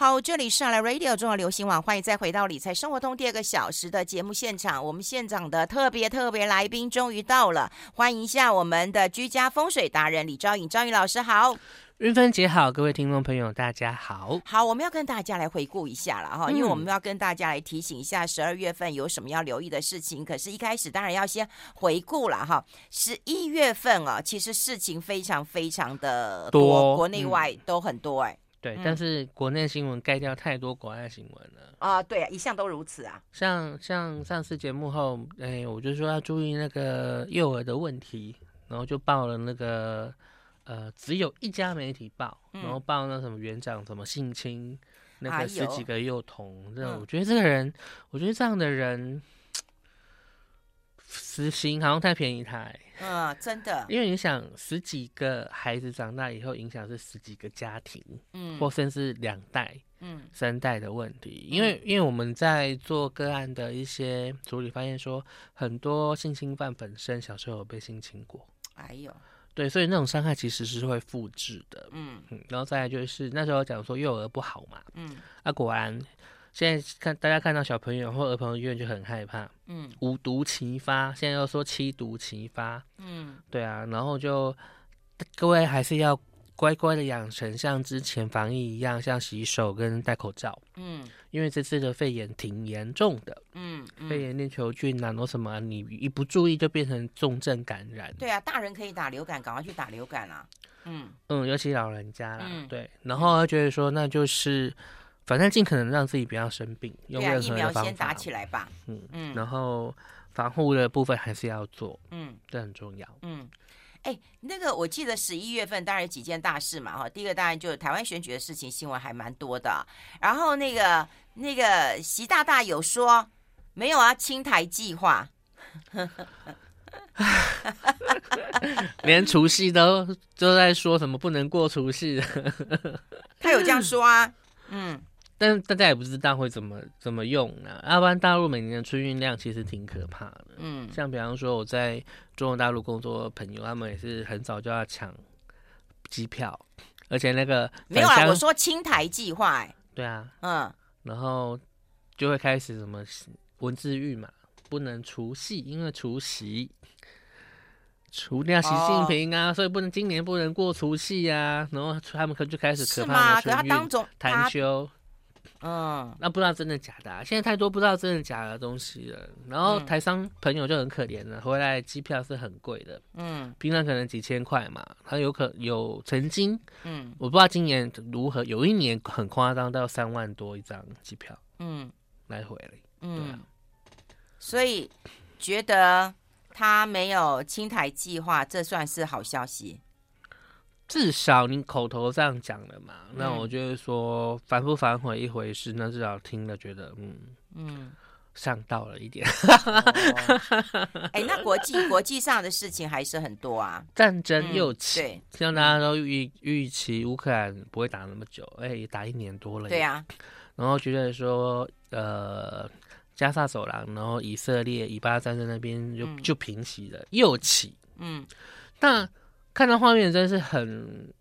好，这里是来 Radio 中国流行网，欢迎再回到理财生活通第二个小时的节目现场。我们现场的特别特别来宾终于到了，欢迎一下我们的居家风水达人李昭颖，昭颖老师好，云芬姐好，各位听众朋友大家好。好，我们要跟大家来回顾一下了哈，嗯、因为我们要跟大家来提醒一下十二月份有什么要留意的事情。可是，一开始当然要先回顾了哈。十一月份啊，其实事情非常非常的多，多国内外都很多哎、欸。对，嗯、但是国内新闻盖掉太多国外新闻了啊！对啊，一向都如此啊。像像上次节目后，哎，我就说要注意那个幼儿的问题，然后就报了那个呃，只有一家媒体报，然后报那什么园长什么性侵、嗯、那个十几个幼童，这我觉得这个人，嗯、我觉得这样的人。死刑好像太便宜太，嗯，真的，因为你想十几个孩子长大以后，影响是十几个家庭，嗯，或甚至两代，嗯，三代的问题。因为，因为我们在做个案的一些处理，发现说很多性侵犯本身小时候有被性侵过，哎呦，对，所以那种伤害其实是会复制的，嗯，嗯，然后再来就是那时候讲说幼儿不好嘛，嗯，啊，果然。现在看大家看到小朋友或儿童医院就很害怕，嗯，五毒齐发，现在又说七毒齐发，嗯，对啊，然后就各位还是要乖乖的养成像之前防疫一样，像洗手跟戴口罩，嗯，因为这次的肺炎挺严重的，嗯，嗯。肺炎链球菌啊，那什么，你一不注意就变成重症感染，对啊，大人可以打流感，赶快去打流感啊，嗯。嗯，尤其老人家啦，嗯、对，然后他觉得说那就是。反正尽可能让自己不要生病，用任何的方法。对啊，疫苗先打起来吧。嗯嗯，然后防护的部分还是要做，嗯，这很重要。嗯，哎、欸，那个我记得十一月份当然有几件大事嘛，哈，第一个当然就是台湾选举的事情，新闻还蛮多的。然后那个那个习大大有说没有啊，清台计划，连除夕都都在说什么不能过除夕，他有这样说啊，嗯。但大家也不知道会怎么怎么用啊，要不然大陆每年的春运量其实挺可怕的。嗯，像比方说我在中国大陆工作的朋友，他们也是很早就要抢机票，而且那个没有啊，我说青台计划，哎，对啊，嗯，然后就会开始什么文字狱嘛，不能除夕，因为除夕除掉习近平啊，哦、所以不能今年不能过除夕啊，然后他们可就开始可怕的春运谈休。嗯，那不知道真的假的啊，现在太多不知道真的假的东西了。然后台商朋友就很可怜了，回来机票是很贵的，嗯，平常可能几千块嘛，他有可有曾经，嗯，我不知道今年如何，有一年很夸张到三万多一张机票，嗯，来回了，嗯，对啊，所以觉得他没有清台计划，这算是好消息。至少你口头上讲了嘛，嗯、那我就是说反不反悔一回事，那至少听了觉得嗯嗯。上道了一点。哎、哦。欸，那国际国际上的事情还是很多啊，战争又起，嗯、对，像大家都预预期乌克兰不会打那么久，哎、欸，打一年多了，对呀、啊。然后觉得说呃加萨走廊，然后以色列以巴战争那边就、嗯、就平息了，又起，嗯，那。看到画面真是很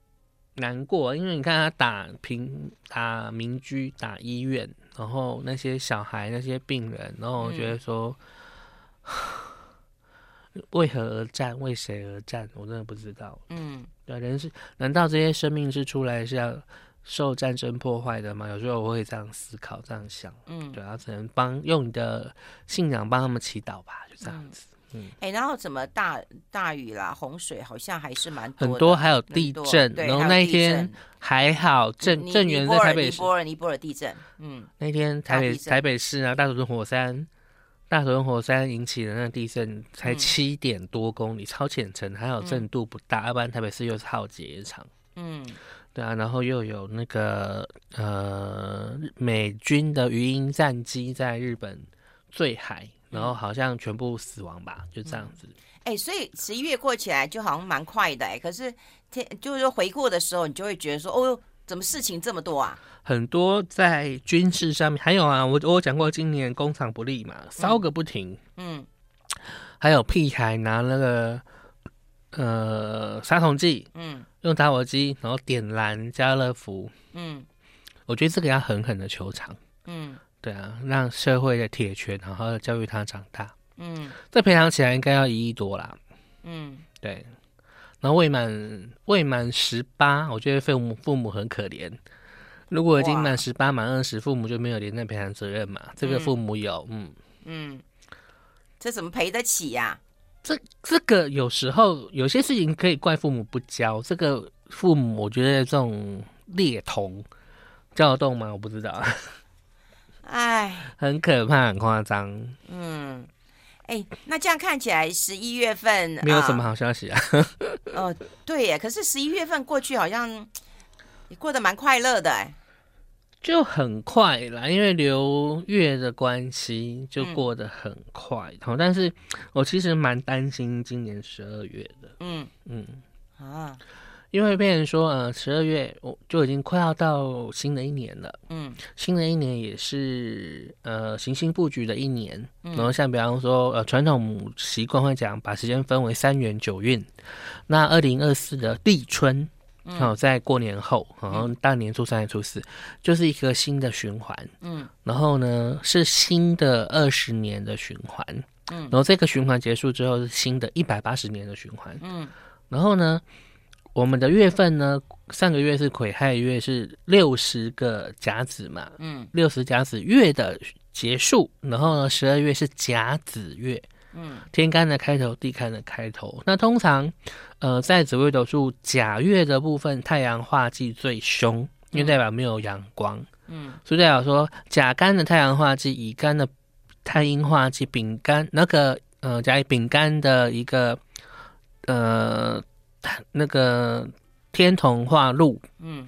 难过，因为你看他打平打民居打医院，然后那些小孩那些病人，然后我觉得说，嗯、为何而战，为谁而战，我真的不知道。嗯，对，人是难道这些生命是出来是要受战争破坏的吗？有时候我会这样思考，这样想。嗯，对啊，只能帮用你的信仰帮他们祈祷吧，就这样子。嗯嗯，哎，然后怎么大大雨啦，洪水好像还是蛮多，很多还有地震，然后那一天还好，震震源在台北市，尼泊尔尼泊尔地震，嗯，那天台北台北市啊，大屯火山，大屯火山引起的那地震才七点多公里，超浅层，还好震度不大，要不然台北市又是浩劫一场，嗯，对啊，然后又有那个呃美军的鱼鹰战机在日本坠海。然后好像全部死亡吧，就这样子。哎、所以十一月过起来就好像蛮快的哎、欸。可是天就是说回顾的时候，你就会觉得说，哦，怎么事情这么多啊？很多在军事上面，还有啊，我我讲过今年工厂不利嘛，烧个不停。嗯。还有屁孩拿那个呃杀虫剂，嗯，用打火机然后点燃家乐福，嗯，我觉得这个要狠狠的求偿。嗯，对啊，让社会的铁拳好好的教育他长大。嗯，这赔偿起来应该要一亿多啦。嗯，对。然后未满未满十八，我觉得父母父母很可怜。如果已经满十八、满二十，父母就没有连带赔偿责任嘛？这个父母有，嗯嗯，这怎么赔得起呀？这这个有时候有些事情可以怪父母不教。这个父母，我觉得这种劣童教得动吗？我不知道。哎，很可怕，很夸张。嗯，哎，那这样看起来，十一月份没有什么好消息啊。哦，对耶，可是十一月份过去好像也过得蛮快乐的，哎，就很快啦，因为流月的关系，就过得很快。好、嗯，但是我其实蛮担心今年十二月的。嗯嗯啊。因为变成说，呃，十二月我就已经快要到新的一年了，嗯，新的一年也是呃行星布局的一年，嗯、然后像比方说，呃，传统习惯会讲把时间分为三元九运，那二零二四的立春，好、嗯，在过年后，然后大年初三、初四，就是一个新的循环，嗯，然后呢是新的二十年的循环，嗯，然后这个循环结束之后是新的一百八十年的循环，嗯，然后呢。我们的月份呢，上个月是癸亥月，是六十个甲子嘛，嗯，六十甲子月的结束，然后呢，十二月是甲子月，嗯，天干的开头，地干的开头。那通常，呃，在紫微斗数甲月的部分，太阳化忌最凶，因为代表没有阳光，嗯，所以代表说甲干的太阳化忌，乙干的太阴化忌，丙干那个呃甲乙丙干的一个呃。那个天童化禄，嗯，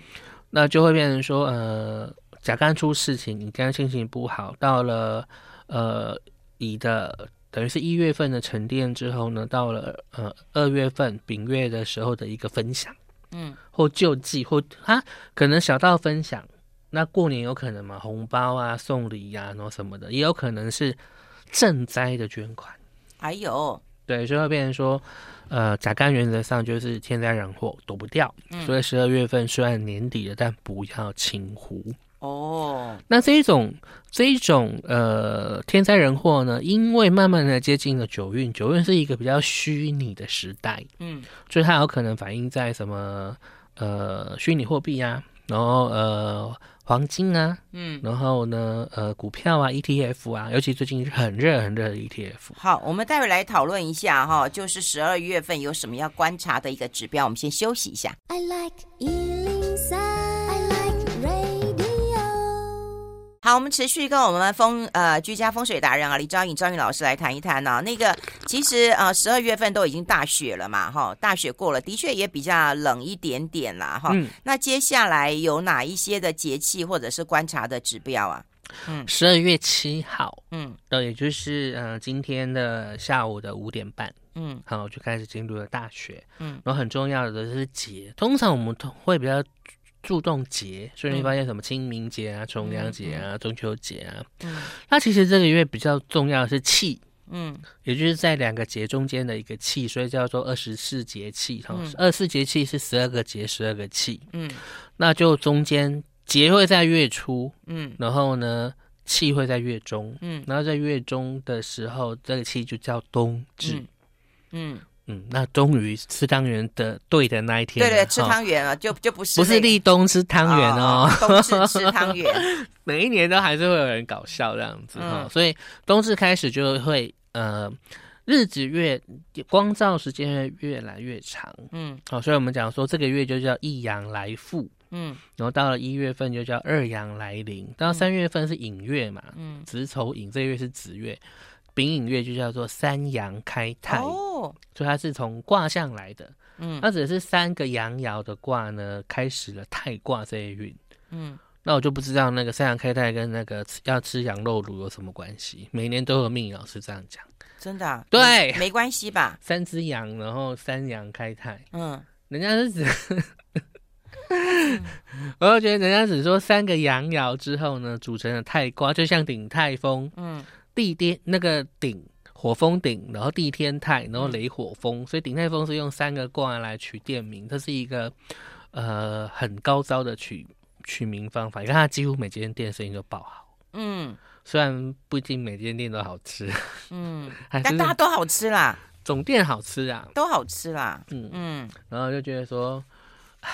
那就会变成说，呃，甲肝出事情，乙肝心情不好。到了呃乙的等于是一月份的沉淀之后呢，到了呃二月份丙月的时候的一个分享，嗯，或救济或啊，可能小到分享。那过年有可能嘛，红包啊、送礼呀、啊，然后什么的，也有可能是赈灾的捐款。还有，对，所以会变成说。呃，甲肝原则上就是天灾人祸躲不掉，嗯、所以十二月份虽然年底了，但不要轻忽哦。那这一种这一种呃天灾人祸呢，因为慢慢的接近了九运，九运是一个比较虚拟的时代，嗯，所以它有可能反映在什么呃虚拟货币啊，然后呃。黄金啊，嗯，然后呢，呃，股票啊，ETF 啊，尤其最近很热很热的 ETF。好，我们待会来讨论一下哈，就是十二月份有什么要观察的一个指标。我们先休息一下。I like 好，我们持续跟我们风呃居家风水达人啊李昭颖昭颖老师来谈一谈呢、啊。那个其实呃十二月份都已经大雪了嘛，哈，大雪过了，的确也比较冷一点点啦，哈。嗯、那接下来有哪一些的节气或者是观察的指标啊？嗯，十二月七号，嗯，对，也就是呃今天的下午的五点半，嗯，好，就开始进入了大雪，嗯，然后很重要的是节，通常我们都会比较。注重节，所以你发现什么清明节啊、重阳节啊、中秋节啊，嗯，那其实这个月比较重要的是气，嗯，也就是在两个节中间的一个气，所以叫做二十四节气。哈，二十四节气是十二个节，十二个气，嗯，那就中间节会在月初，嗯，然后呢气会在月中，嗯，然后在月中的时候，这个气就叫冬至，嗯。嗯嗯，那终于吃汤圆的对的那一天，对对，吃汤圆了，就就不是、那个、不是立冬吃汤圆哦，冬至吃汤圆，每一年都还是会有人搞笑这样子哈，嗯、所以冬至开始就会呃日子越光照时间会越来越长，嗯，好，所以我们讲说这个月就叫一阳来复，嗯，然后到了一月份就叫二阳来临，到三月份是寅月嘛，嗯，子丑寅这个月是子月。丙寅月就叫做三阳开泰。哦，所以它是从卦象来的，嗯，那只是三个阳爻的卦呢，开始了泰卦这一运，嗯，那我就不知道那个三阳开泰跟那个要吃羊肉炉有什么关系？每年都有命理老师这样讲，真的、啊？对，没关系吧？三只羊，然后三阳开泰，嗯，人家是指，我就觉得人家只说三个阳爻之后呢，组成了泰卦，就像鼎泰丰，嗯。地天那个顶火风顶，然后地天泰，然后雷火风，所以鼎泰风是用三个卦来取店名，这是一个呃很高招的取取名方法，你看他几乎每间店生意都爆好。嗯，虽然不一定每间店都好吃，嗯，但大家都好吃啦，总店好吃啊，都好吃啦。嗯。嗯，然后就觉得说，唉，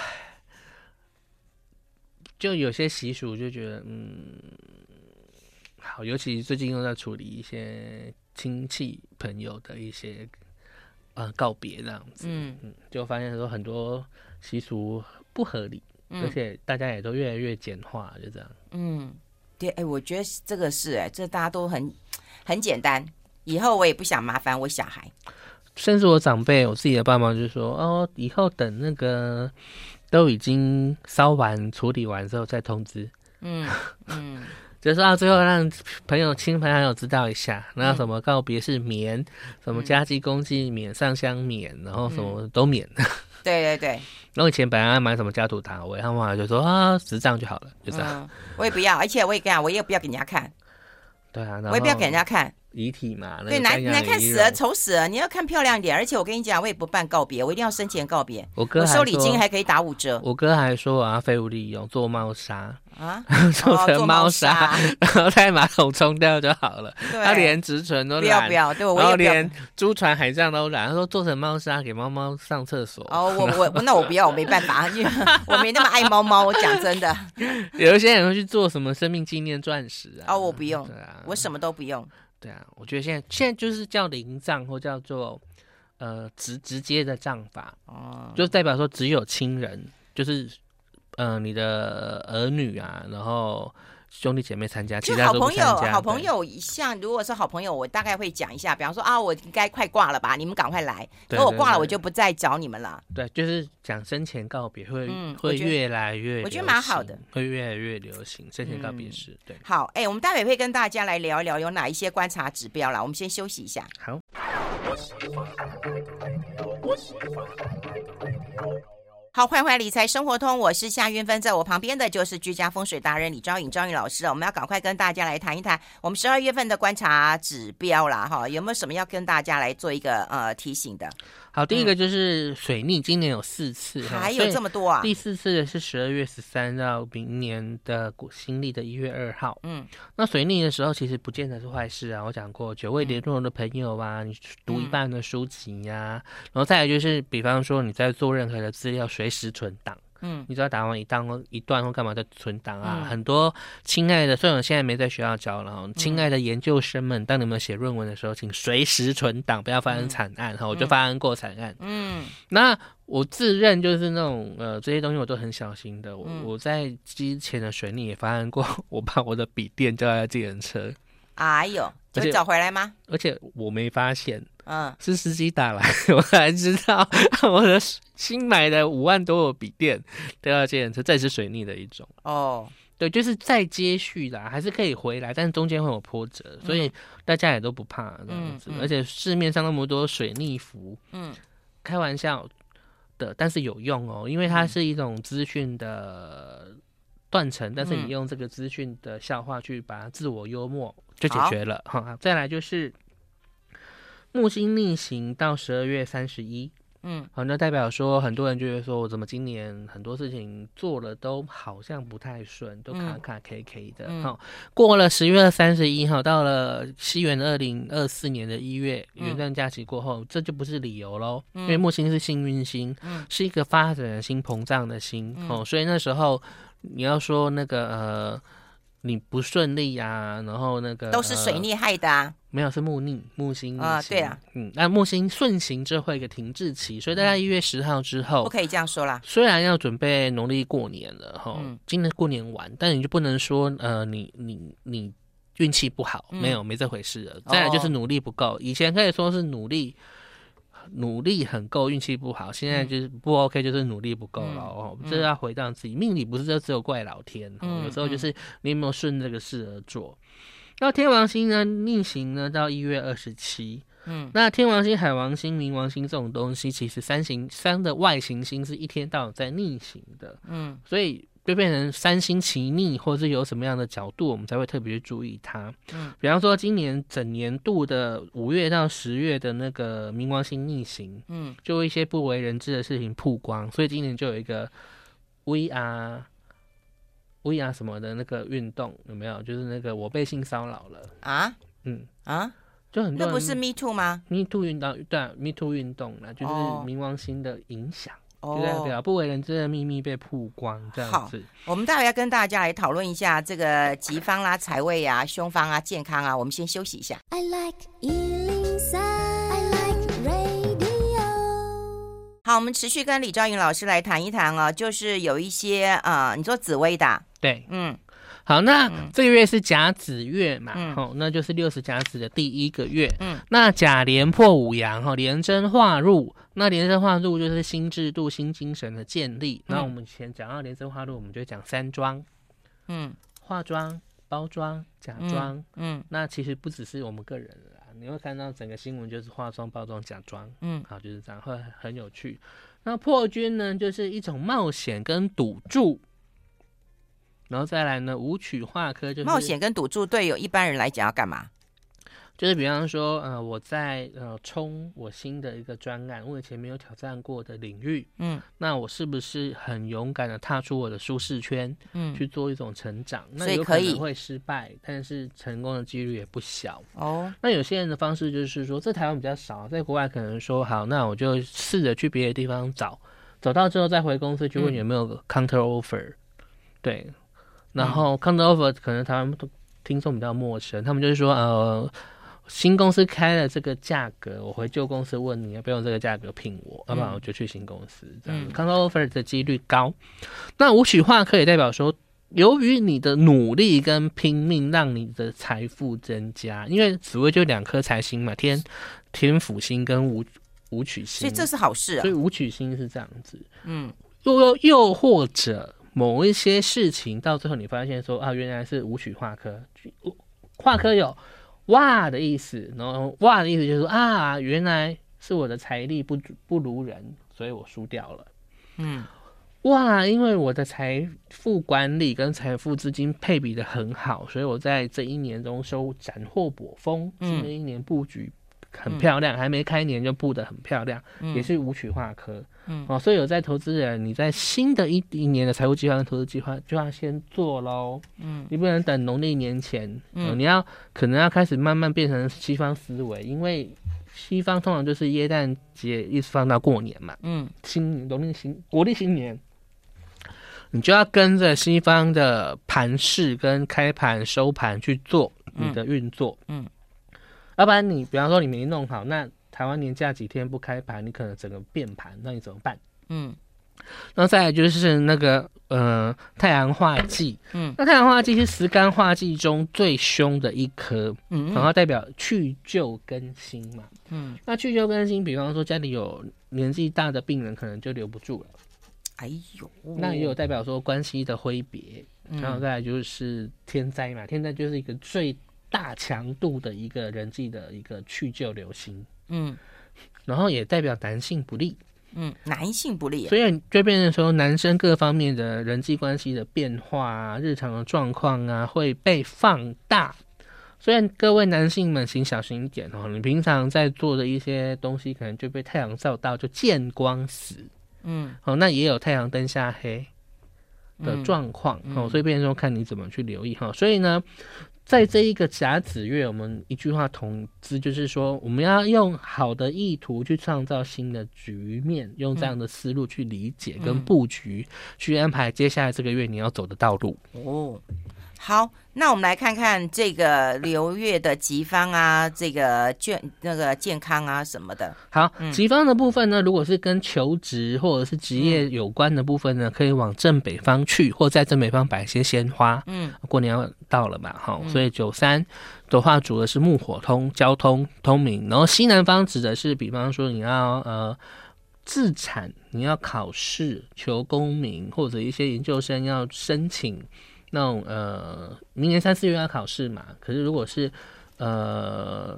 就有些习俗就觉得，嗯，好，尤其最近又在处理一些亲戚朋友的一些呃告别这样子，嗯嗯，就发现说很多习俗不合理，而且大家也都越来越简化，就这样，嗯。对，哎，我觉得这个是，哎，这大家都很很简单。以后我也不想麻烦我小孩，甚至我长辈，我自己的爸妈就说：“哦，以后等那个都已经烧完、处理完之后再通知。嗯”嗯嗯，就是到最后让朋友、亲朋好友知道一下，那什么告别是免，嗯、什么家祭公祭免、上香免，然后什么都免。嗯、对对对。然后以前本来要买什么家土堂，我他妈就说啊，十张就好了，就这样。嗯、我也不要，而且我也跟你讲，我也不要给人家看。对啊，我也不要给人家看遗体嘛。对，难难看死了，丑死了。你要看漂亮一点，而且我跟你讲，我也不办告别，我一定要生前告别。我哥收礼金还可以打五折。我哥还说我要废物利用，做猫砂。啊，做成猫砂，然后在马桶冲掉就好了。对，他连直唇都不要不要，对，我然后连珠船海上都懒。他说做成猫砂给猫猫上厕所。哦，我我那我不要，我没办法，因为 我没那么爱猫猫。我讲真的，有一些人会去做什么生命纪念钻石啊？哦，我不用，我什么都不用。对啊，我觉得现在现在就是叫灵葬或叫做呃直直接的葬法，哦，就代表说只有亲人就是。嗯、呃，你的儿女啊，然后兄弟姐妹参加，其好朋友，好朋友，像如果是好朋友，我大概会讲一下，比方说啊，我应该快挂了吧，你们赶快来。等我挂了，我就不再找你们了。对，就是讲生前告别会、嗯、会越来越，我觉得蛮好的，会越来越流行生前告别式。嗯、对，好，哎，我们待会会跟大家来聊一聊有哪一些观察指标啦。我们先休息一下。好。好，欢迎回来理财生活通，我是夏云芬，在我旁边的就是居家风水达人李昭颖，昭颖老师，我们要赶快跟大家来谈一谈我们十二月份的观察指标啦，哈，有没有什么要跟大家来做一个呃提醒的？好，第一个就是水逆，今年有四次，嗯、还有这么多啊！第四次的是十二月十三到明年的新历的一月二号。嗯，那水逆的时候其实不见得是坏事啊。我讲过，久未联络的朋友啊，你读一半的书籍呀、然后再来就是，比方说你在做任何的资料，随时存档。嗯，你只要打完一档一段或干嘛的存档啊，嗯、很多亲爱的，虽然我现在没在学校教了哈，亲爱的研究生们，当你们写论文的时候，请随时存档，不要发生惨案哈。嗯、我就发生过惨案。嗯，那我自认就是那种呃这些东西我都很小心的。我、嗯、我在之前的水逆也发生过，我把我的笔电交在自行车。哎呦，就找回来吗？而且我没发现。嗯，是司机打来，我才知道 我的新买的五万多的笔电都要借车，这也是水逆的一种哦。对，就是再接续的，还是可以回来，但是中间会有波折，所以大家也都不怕这样子。嗯嗯、而且市面上那么多水逆服，嗯，开玩笑的，但是有用哦，因为它是一种资讯的断层，但是你用这个资讯的笑话去把它自我幽默就解决了。好，好，再来就是。木星逆行到十二月三十一，嗯，好，那代表说很多人就会说，我怎么今年很多事情做了都好像不太顺，都卡卡 K K 的。好、嗯，过了十月三十一号，到了西元二零二四年的一月元旦假期过后，嗯、这就不是理由喽，嗯、因为木星是幸运星，嗯、是一个发展的星、膨胀的心，哦、嗯，所以那时候你要说那个呃。你不顺利呀、啊，然后那个都是水逆害的啊，没有是木逆木星啊，对啊，嗯，那木星顺行之后会一个停滞期，所以大概一月十号之后不可以这样说啦。虽然要准备农历过年了哈，嗯、今年过年完，但你就不能说呃，你你你运气不好，没有没这回事了。嗯、再来就是努力不够，以前可以说是努力。努力很够，运气不好。现在就是不 OK，就是努力不够了哦。这、嗯、要回到自己命里，不是就只有怪老天。嗯、有时候就是你有没有顺这个事而做。那、嗯、天王星呢？逆行呢？到一月二十七。嗯，那天王星、海王星、冥王星这种东西，其实三行三的外行星是一天到晚在逆行的。嗯，所以。就变成三星齐逆，或者是有什么样的角度，我们才会特别去注意它。嗯，比方说今年整年度的五月到十月的那个冥王星逆行，嗯，就一些不为人知的事情曝光，所以今年就有一个 VR 啊什么的那个运动有没有？就是那个我被性骚扰了啊，嗯啊，就很多那不是 Me Too 吗？Me Too 运动对、啊、，Me Too 运动呢，就是冥王星的影响。哦哦，就代表不为人知的秘密被曝光，这样子。好，我们待会要跟大家来讨论一下这个吉方啦、财位啊、凶方啊、健康啊。我们先休息一下。I like 103, I like radio。好，我们持续跟李兆云老师来谈一谈啊，就是有一些啊、呃，你说紫薇的，对，嗯。好，那这个月是甲子月嘛，嗯，好，那就是六十甲子的第一个月。嗯，那甲连破五阳，哈，连贞化入，那连贞化入就是新制度、新精神的建立。那、嗯、我们以前讲到连贞化入，我们就讲三庄，嗯，化妆、包装、假装，嗯，那其实不只是我们个人啦，你会看到整个新闻就是化妆、包装、假装，嗯，好，就是这样，会很有趣。那破军呢，就是一种冒险跟赌注。然后再来呢，舞曲化科就是冒险跟赌注，对有一般人来讲要干嘛？就是比方说，呃，我在呃冲我新的一个专案，我以前没有挑战过的领域，嗯，那我是不是很勇敢的踏出我的舒适圈，嗯，去做一种成长？那有可能会失败，但是成功的几率也不小哦。那有些人的方式就是说，在台湾比较少，在国外可能说好，那我就试着去别的地方找，找到之后再回公司去问有没有 counter offer，嗯，对。然后 counter offer 可能台湾听众比较陌生，他们就是说，呃，新公司开了这个价格，我回旧公司问你要不要用这个价格聘我，要不然我就去新公司。这样 counter offer 的几率高。那无曲化可以代表说，由于你的努力跟拼命，让你的财富增加。因为紫微就两颗财星嘛，天天府星跟武武曲星，所以这是好事啊。所以武曲星是这样子，嗯，又又又或者。某一些事情到最后，你发现说啊，原来是武曲化科，化科有哇的意思，然后哇的意思就是说啊，原来是我的财力不不如人，所以我输掉了。嗯，哇，因为我的财富管理跟财富资金配比的很好，所以我在这一年中收斩获颇丰，新的一年布局很漂亮，还没开年就布的很漂亮，也是无曲化科。嗯，哦，所以有在投资人，你在新的一一年的财务计划跟投资计划就要先做喽。嗯，你不能等农历年前，嗯，你要可能要开始慢慢变成西方思维，因为西方通常就是耶诞节一直放到过年嘛。嗯，新农历新国历新年，你就要跟着西方的盘势跟开盘收盘去做你的运作。嗯，嗯，要不然你比方说你没弄好，那。台湾年假几天不开盘，你可能整个变盘，那你怎么办？嗯，那再来就是那个呃太阳化忌，嗯，那太阳化忌是十干化忌中最凶的一颗，嗯，然后代表去旧更新嘛，嗯，那去旧更新，比方说家里有年纪大的病人，可能就留不住了，哎呦，那也有代表说关系的挥别，然后再来就是天灾嘛，天灾就是一个最大强度的一个人际的一个去旧流行。嗯，然后也代表男性不利，嗯，男性不利，所以就变成说男生各方面的人际关系的变化啊，日常的状况啊会被放大。所以各位男性们请小心一点哦，你平常在做的一些东西，可能就被太阳照到就见光死，嗯，哦，那也有太阳灯下黑的状况哦，所以变成说看你怎么去留意哈，所以呢。在这一个甲子月，我们一句话统之，就是说，我们要用好的意图去创造新的局面，用这样的思路去理解跟布局，去安排接下来这个月你要走的道路。哦，好。那我们来看看这个流月的吉方啊，这个健那个健康啊什么的。好，吉方的部分呢，如果是跟求职或者是职业有关的部分呢，可以往正北方去，或在正北方摆一些鲜花。嗯，过年要到了嘛，哈，所以九三的话主的是木火通，交通通明。然后西南方指的是，比方说你要呃自产，你要考试求功名，或者一些研究生要申请。那种呃，明年三四月要考试嘛，可是如果是呃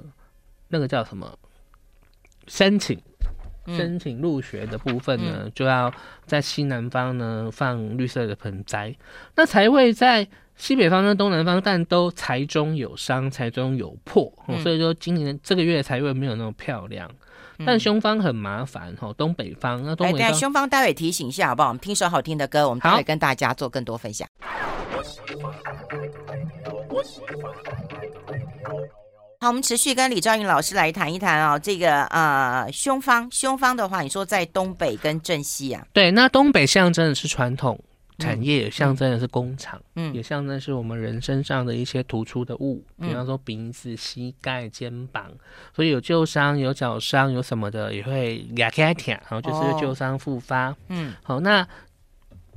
那个叫什么申请申请入学的部分呢，嗯、就要在西南方呢放绿色的盆栽。那才会在西北方跟东南方，但都财中有伤，财中有破，嗯、所以说今年这个月财位没有那么漂亮。但凶方很麻烦哈，东北方那东北方，凶方待会提醒一下好不好？我们听首好听的歌，我们待会跟大家做更多分享。好，我们持续跟李昭云老师来谈一谈啊、哦，这个呃，胸方，胸方的话，你说在东北跟镇西啊？对，那东北象征的是传统产业，也象征的是工厂，嗯，也象征是我们人身上的一些突出的物，比方说鼻子、膝盖、肩膀，所以有旧伤、有脚伤、有什么的，也会压开疼，然后就是旧伤复发。嗯，好，那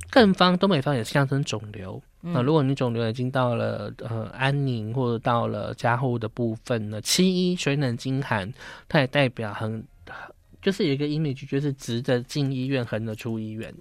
更方东北方也是象征肿瘤。那、嗯、如果你肿瘤已经到了呃安宁或者到了加护的部分呢，七一水冷金寒，它也代表很就是有一个 image，就是直着进医院，横着出医院。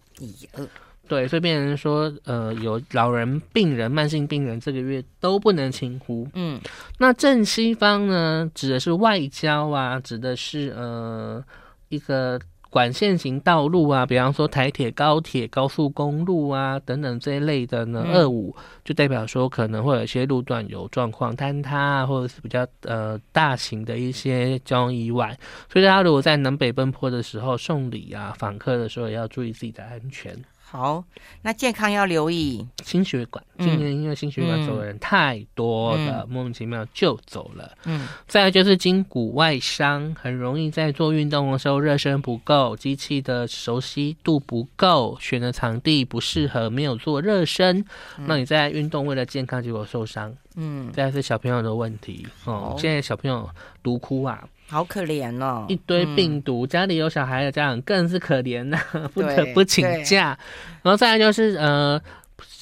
嗯、对，所以病人说呃有老人、病人、慢性病人这个月都不能轻忽。嗯，那正西方呢，指的是外交啊，指的是呃一个。管线型道路啊，比方说台铁、高铁、高速公路啊等等这一类的呢，二五就代表说可能会有一些路段有状况坍塌啊，或者是比较呃大型的一些交通意外，所以大家如果在南北奔波的时候送礼啊、访客的时候，也要注意自己的安全。好，那健康要留意心血管。今年因为心血管走的人太多了，嗯、莫名其妙就走了。嗯，再来就是筋骨外伤，很容易在做运动的时候热身不够，机器的熟悉度不够，选的场地不适合，没有做热身，嗯、那你在运动为了健康结果受伤。嗯，这还是小朋友的问题哦。现在小朋友独哭啊。好可怜哦，一堆病毒，嗯、家里有小孩的家长更是可怜呐、啊，不得不请假。然后再来就是呃，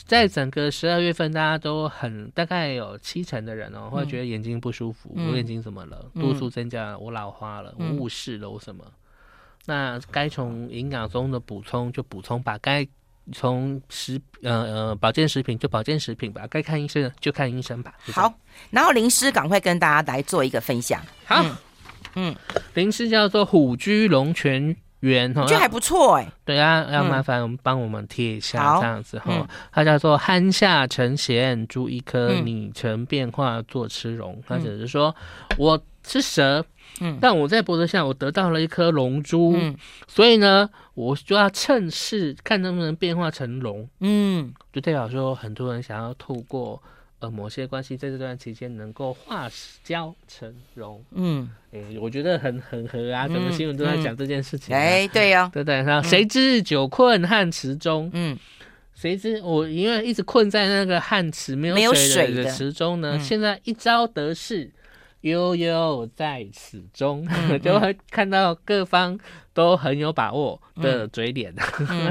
在整个十二月份，大家都很大概有七成的人哦，会觉得眼睛不舒服，嗯、我眼睛怎么了？度数增加了，我老花了，嗯、我误视了，我什么？那该从营养中的补充就补充吧，该从食呃呃保健食品就保健食品吧，该看医生就看医生吧。好，然后林师赶快跟大家来做一个分享。好。嗯嗯，灵师叫做虎居龙泉园，哈，这还不错哎。对啊，要麻烦我们帮我们贴一下这样子哈。它叫做憨下成贤，诸一颗拟成变化作吃龙。它只是说我是蛇，嗯，但我在脖子下我得到了一颗龙珠，所以呢，我就要趁势看能不能变化成龙，嗯，就代表说很多人想要透过。呃，某些关系在这段期间能够化交成融，嗯，哎、欸，我觉得很很合啊，整个新闻都在讲这件事情、啊。哎、嗯嗯欸，对呀、哦，对对，然后谁知久困汉池中，嗯，谁知我因为一直困在那个汉池没有水的池中呢，现在一朝得势，悠悠在此中，嗯、就会看到各方都很有把握的嘴脸。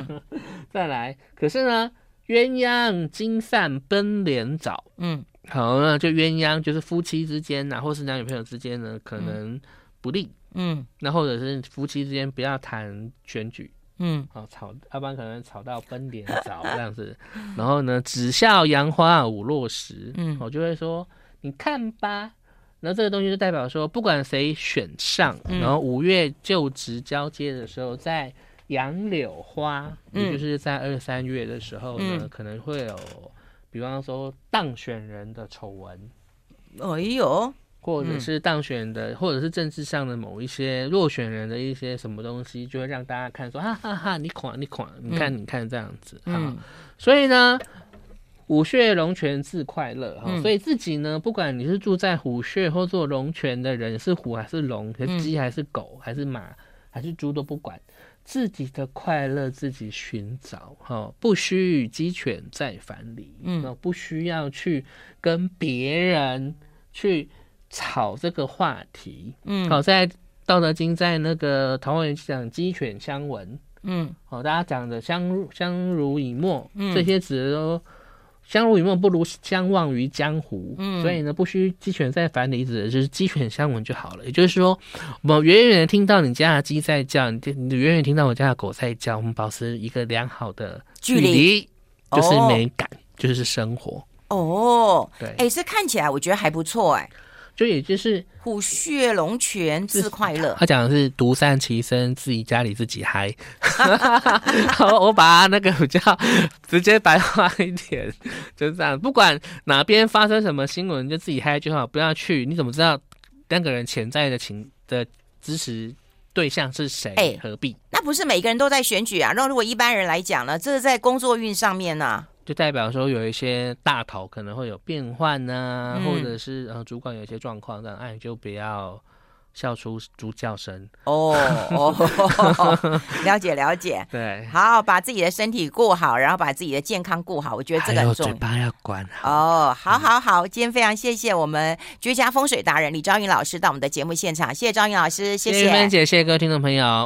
再来，可是呢？鸳鸯金散奔连早，嗯，好，那就鸳鸯就是夫妻之间呐，或是男女朋友之间呢，可能不利，嗯，那或者是夫妻之间不要谈选举，嗯，好吵，要不然可能吵到奔连早这样子，然后呢，只笑杨花舞落时，嗯，我就会说你看吧，然后这个东西就代表说，不管谁选上，然后五月就职交接的时候，在。杨柳花，也就是在二三月的时候呢，嗯、可能会有，比方说当选人的丑闻，哎呦，或者是当选的，嗯、或者是政治上的某一些落选人的一些什么东西，就会让大家看说，哈哈哈，你垮你垮，你看你看这样子，哈、嗯，所以呢，虎穴龙泉自快乐哈，嗯、所以自己呢，不管你是住在虎穴或做龙泉的人，是虎还是龙，是鸡还是狗还是马还是猪都不管。自己的快乐自己寻找，哈，不需与鸡犬在樊篱，嗯，不需要去跟别人去吵这个话题，嗯，好，在《道德经》在那个桃园讲鸡犬相闻，嗯，好，大家讲的相相濡以沫，嗯，这些词都。相濡以沫不如相忘于江湖，嗯，所以呢，不需鸡犬在樊篱，指的就是鸡犬相闻就好了。也就是说，我们远远的听到你家的鸡在叫，你你远远听到我家的狗在叫，我们保持一个良好的距离，就是美感，哦、就是生活。哦，对，哎、欸，这看起来我觉得还不错，哎。就也就是虎穴龙泉自快乐，他讲的是独善其身，自己家里自己嗨。好，我把他那个比较直接白话一点，就是这样。不管哪边发生什么新闻，就自己嗨就好，不要去。你怎么知道那个人潜在的情的支持对象是谁？哎，何必？那不是每个人都在选举啊。那如果一般人来讲呢？这是在工作运上面呢、啊。就代表说有一些大头可能会有变换呐、啊，嗯、或者是呃主管有一些状况，这样哎你就不要。笑出猪叫声哦哦，了解了解，对，好，把自己的身体顾好，然后把自己的健康顾好，我觉得这个很重要。嘴巴要关好哦，好好好，今天非常谢谢我们居家风水达人李昭云老师到我们的节目现场，谢谢昭云老师，谢谢，谢谢芬姐，谢谢各位听众朋友。